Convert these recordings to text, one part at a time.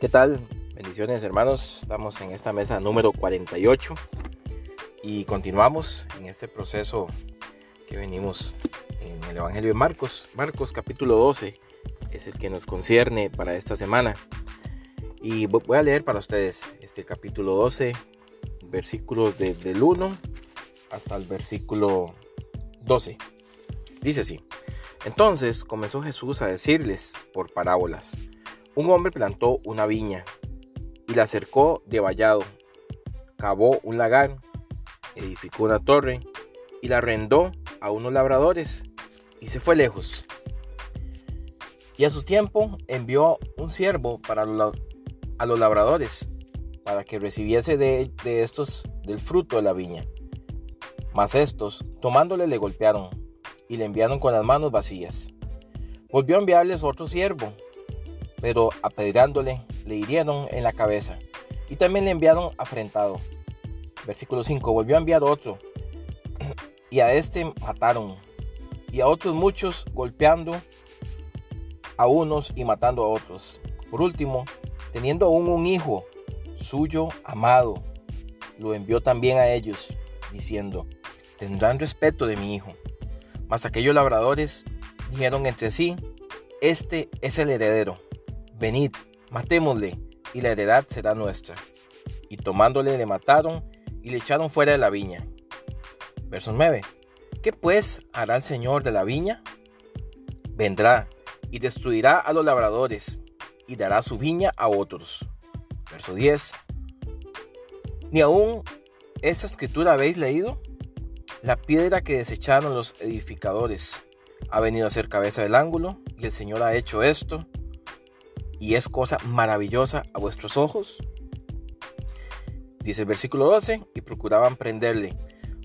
¿Qué tal? Bendiciones hermanos, estamos en esta mesa número 48 y continuamos en este proceso que venimos en el Evangelio de Marcos. Marcos capítulo 12 es el que nos concierne para esta semana. Y voy a leer para ustedes este capítulo 12, versículos desde el 1 hasta el versículo 12. Dice así. Entonces comenzó Jesús a decirles por parábolas. Un hombre plantó una viña y la cercó de vallado, cavó un lagar, edificó una torre y la arrendó a unos labradores y se fue lejos. Y a su tiempo envió un siervo para a los labradores para que recibiese de, de estos del fruto de la viña. Mas estos, tomándole, le golpearon y le enviaron con las manos vacías. Volvió a enviarles otro siervo pero apedreándole le hirieron en la cabeza y también le enviaron afrentado. Versículo 5, volvió a enviar otro y a este mataron y a otros muchos golpeando a unos y matando a otros. Por último, teniendo aún un hijo suyo amado, lo envió también a ellos, diciendo, tendrán respeto de mi hijo. Mas aquellos labradores dijeron entre sí, este es el heredero Venid, matémosle, y la heredad será nuestra. Y tomándole le mataron y le echaron fuera de la viña. Verso 9. ¿Qué pues hará el Señor de la viña? Vendrá y destruirá a los labradores y dará su viña a otros. Verso 10. ¿Ni aún esa escritura habéis leído? La piedra que desecharon los edificadores ha venido a ser cabeza del ángulo y el Señor ha hecho esto y es cosa maravillosa a vuestros ojos? Dice el versículo 12, y procuraban prenderle,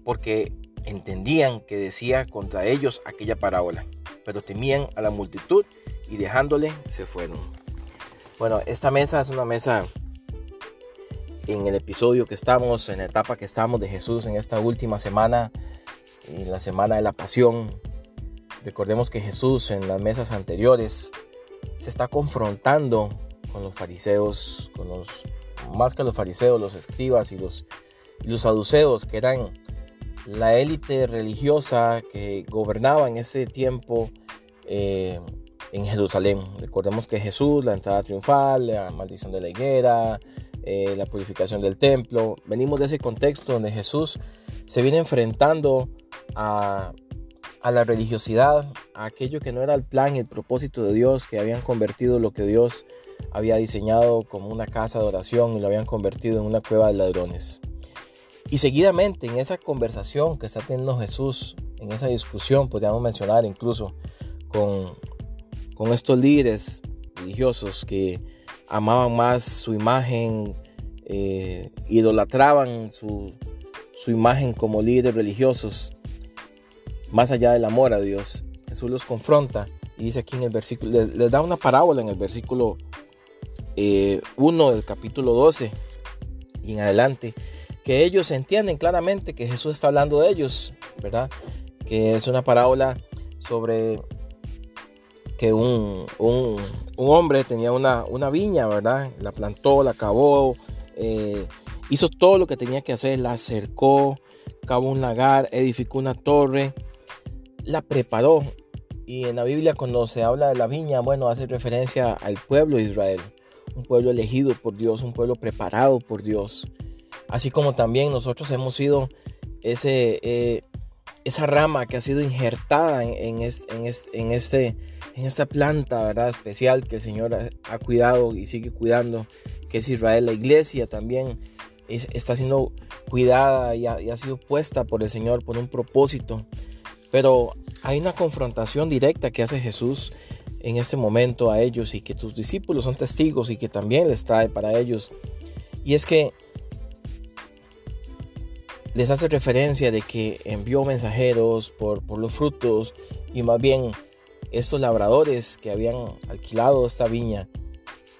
porque entendían que decía contra ellos aquella parábola, pero temían a la multitud y dejándole se fueron. Bueno, esta mesa es una mesa en el episodio que estamos, en la etapa que estamos de Jesús en esta última semana, en la semana de la pasión. Recordemos que Jesús en las mesas anteriores se está confrontando con los fariseos, con los, más que los fariseos, los escribas y los, los saduceos, que eran la élite religiosa que gobernaba en ese tiempo eh, en Jerusalén. Recordemos que Jesús, la entrada triunfal, la maldición de la higuera, eh, la purificación del templo, venimos de ese contexto donde Jesús se viene enfrentando a a la religiosidad, a aquello que no era el plan y el propósito de Dios, que habían convertido lo que Dios había diseñado como una casa de oración y lo habían convertido en una cueva de ladrones. Y seguidamente en esa conversación que está teniendo Jesús, en esa discusión, podríamos mencionar incluso con, con estos líderes religiosos que amaban más su imagen, eh, idolatraban su, su imagen como líderes religiosos, más allá del amor a Dios. Jesús los confronta y dice aquí en el versículo, les, da una parábola en el versículo 1 eh, del capítulo 12 y en adelante, que ellos entienden claramente que Jesús está hablando de ellos, ¿verdad? Que es una parábola sobre que un, un, hombre tenía una, una, viña, ¿verdad? La plantó, la cavó, eh, hizo todo lo que tenía que hacer, la cercó, cavó un lagar, edificó una torre, la preparó. Y en la Biblia cuando se habla de la viña, bueno, hace referencia al pueblo de Israel, un pueblo elegido por Dios, un pueblo preparado por Dios. Así como también nosotros hemos sido ese, eh, esa rama que ha sido injertada en, en, en, este, en esta planta ¿verdad? especial que el Señor ha, cuidado y sigue cuidando, que es Israel. La iglesia también está siendo cuidada y ha sido puesta por el Señor por un propósito pero hay una confrontación directa que hace Jesús en este momento a ellos y que tus discípulos son testigos y que también les trae para ellos. Y es que les hace referencia de que envió mensajeros por, los frutos y más bien estos labradores que habían alquilado esta viña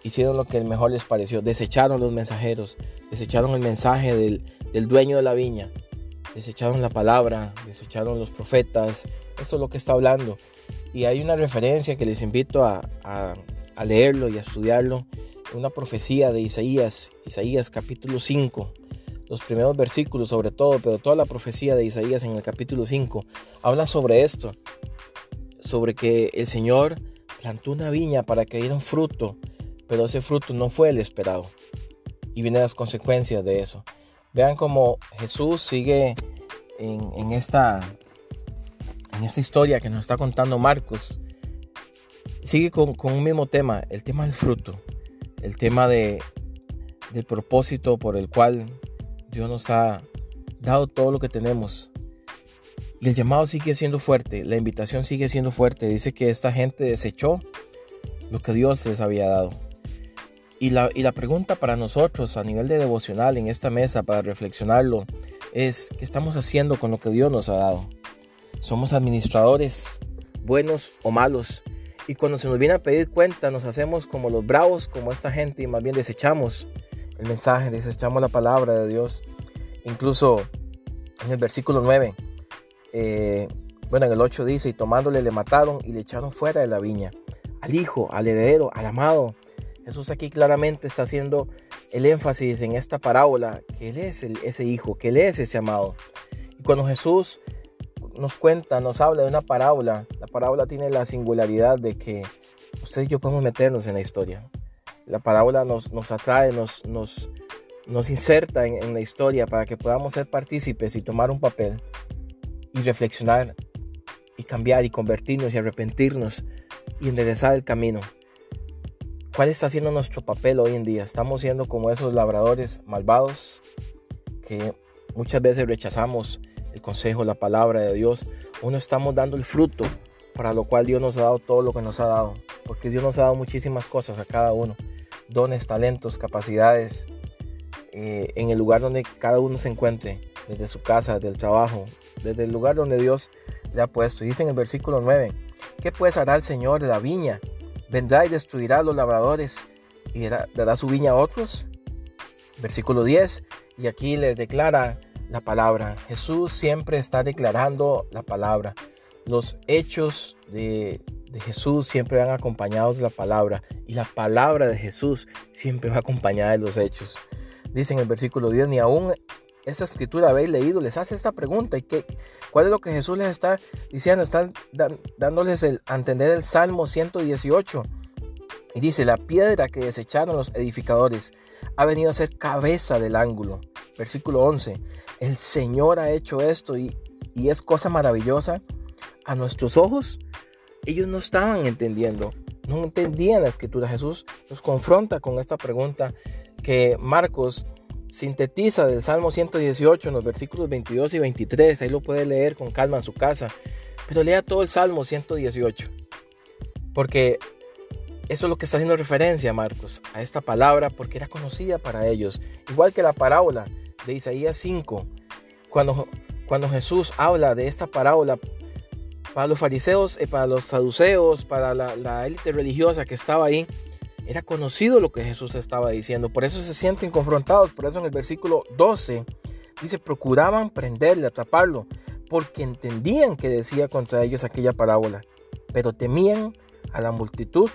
hicieron lo que mejor les pareció, desecharon los mensajeros, desecharon el mensaje del dueño de la viña desecharon la palabra, desecharon los profetas, eso es lo que está hablando. Y hay una referencia que les invito a, leerlo y a estudiarlo una profecía de Isaías, Isaías capítulo 5, los primeros versículos sobre todo, pero toda la profecía de Isaías en el capítulo 5 habla sobre esto, sobre que el Señor plantó una viña para que diera un fruto, pero ese fruto no fue el esperado. Y vienen las consecuencias de eso. Vean cómo Jesús sigue en, esta, en esta historia que nos está contando Marcos. Sigue con, con un mismo tema, el tema del fruto, el tema de, del propósito por el cual Dios nos ha dado todo lo que tenemos. El llamado sigue siendo fuerte, la invitación sigue siendo fuerte. Dice que esta gente desechó lo que Dios les había dado. Y la, pregunta para nosotros a nivel de devocional en esta mesa, para reflexionarlo, es ¿qué estamos haciendo con lo que Dios nos ha dado? ¿Somos administradores buenos o malos? Y cuando se nos viene a pedir cuenta, nos hacemos como los bravos, como esta gente, y más bien desechamos el mensaje, desechamos la palabra de Dios. Incluso en el versículo 9, eh, bueno, en el 8 dice, y tomándole le mataron y le echaron fuera de la viña. Al hijo, al heredero, al amado. Jesús aquí claramente está haciendo el énfasis en esta parábola, que Él es ese hijo, que Él es ese amado. Y cuando Jesús nos cuenta, nos habla de una parábola, la parábola tiene la singularidad de que usted y yo podemos meternos en la historia. La parábola nos, atrae, nos, inserta en, la historia para que podamos ser partícipes y tomar un papel y reflexionar y cambiar y convertirnos y arrepentirnos y enderezar el camino. ¿Cuál está siendo nuestro papel hoy en día? Estamos siendo como esos labradores malvados que muchas veces rechazamos el consejo, la palabra de Dios, o no estamos dando el fruto para lo cual Dios nos ha dado todo lo que nos ha dado, porque Dios nos ha dado muchísimas cosas a cada uno dones, talentos, capacidades eh, en el lugar donde cada uno se encuentre, desde su casa, del trabajo, desde el lugar donde Dios le ha puesto. dice en el versículo 9, ¿qué pues hará el Señor de la viña? ¿Vendrá y destruirá a los labradores y dará, su viña a otros? Versículo 10, y aquí les declara la palabra. Jesús siempre está declarando la palabra. Los hechos de, Jesús siempre van acompañados de la palabra y la palabra de Jesús siempre va acompañada de los hechos. Dice en el versículo 10, ni aún esa escritura habéis leído, les hace esta pregunta. ¿Y qué, cuál es lo que Jesús les está diciendo? Está dándoles el, a entender el Salmo 118. Y dice, la piedra que desecharon los edificadores ha venido a ser cabeza del ángulo. Versículo 11, el Señor ha hecho esto y, y es cosa maravillosa a nuestros ojos ellos no estaban entendiendo, no entendían la escritura. Jesús nos confronta con esta pregunta que Marcos sintetiza del Salmo 118 en los versículos 22 y 23. Ahí lo puede leer con calma en su casa. Pero lea todo el Salmo 118. Porque eso es lo que está haciendo referencia Marcos a esta palabra porque era conocida para ellos. Igual que la parábola de Isaías 5. Cuando, cuando Jesús habla de esta parábola para los fariseos, eh, para los saduceos, para la, élite religiosa que estaba ahí, era conocido lo que Jesús estaba diciendo. Por eso se sienten confrontados. Por eso en el versículo 12 dice, procuraban prenderle, atraparlo, porque entendían que decía contra ellos aquella parábola. Pero temían a la multitud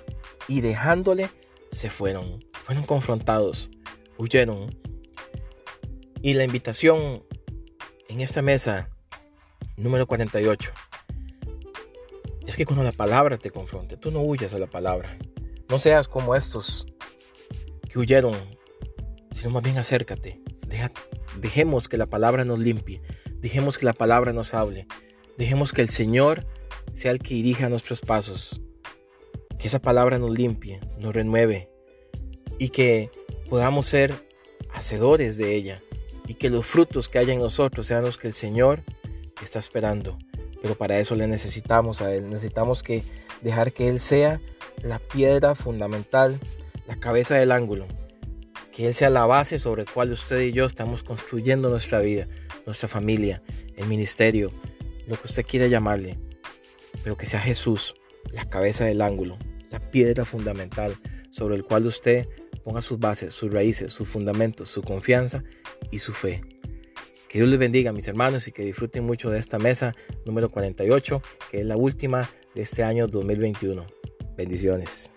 y dejándole se fueron. Fueron confrontados, huyeron. Y la invitación en esta mesa número 48 es que cuando la palabra te confronte, tú no huyas a la palabra. No seas como estos que huyeron, sino más bien acércate. dejemos que la palabra nos limpie. Dejemos que la palabra nos hable. Dejemos que el Señor sea el que dirija nuestros pasos. Que esa palabra nos limpie, nos renueve y que podamos ser hacedores de ella y que los frutos que haya en nosotros sean los que el Señor está esperando pero para eso le necesitamos a Él. Necesitamos que dejar que Él sea la piedra fundamental, la cabeza del ángulo. Que Él sea la base sobre la cual usted y yo estamos construyendo nuestra vida, nuestra familia, el ministerio, lo que usted quiera llamarle. Pero que sea Jesús la cabeza del ángulo, la piedra fundamental sobre el cual usted ponga sus bases, sus raíces, sus fundamentos, su confianza y su fe. Que Dios les bendiga, mis hermanos, y que disfruten mucho de esta mesa número 48, que es la última de este año 2021. Bendiciones.